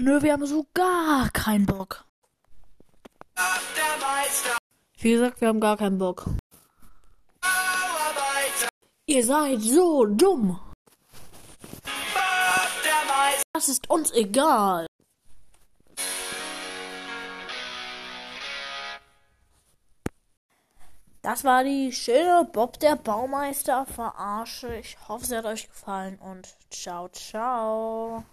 Nö, wir haben so gar keinen Bock. Wie gesagt, wir haben gar keinen Bock. Ihr seid so dumm. Das ist uns egal. Das war die schöne Bob der Baumeister Verarsche. Ich hoffe, sie hat euch gefallen und ciao, ciao.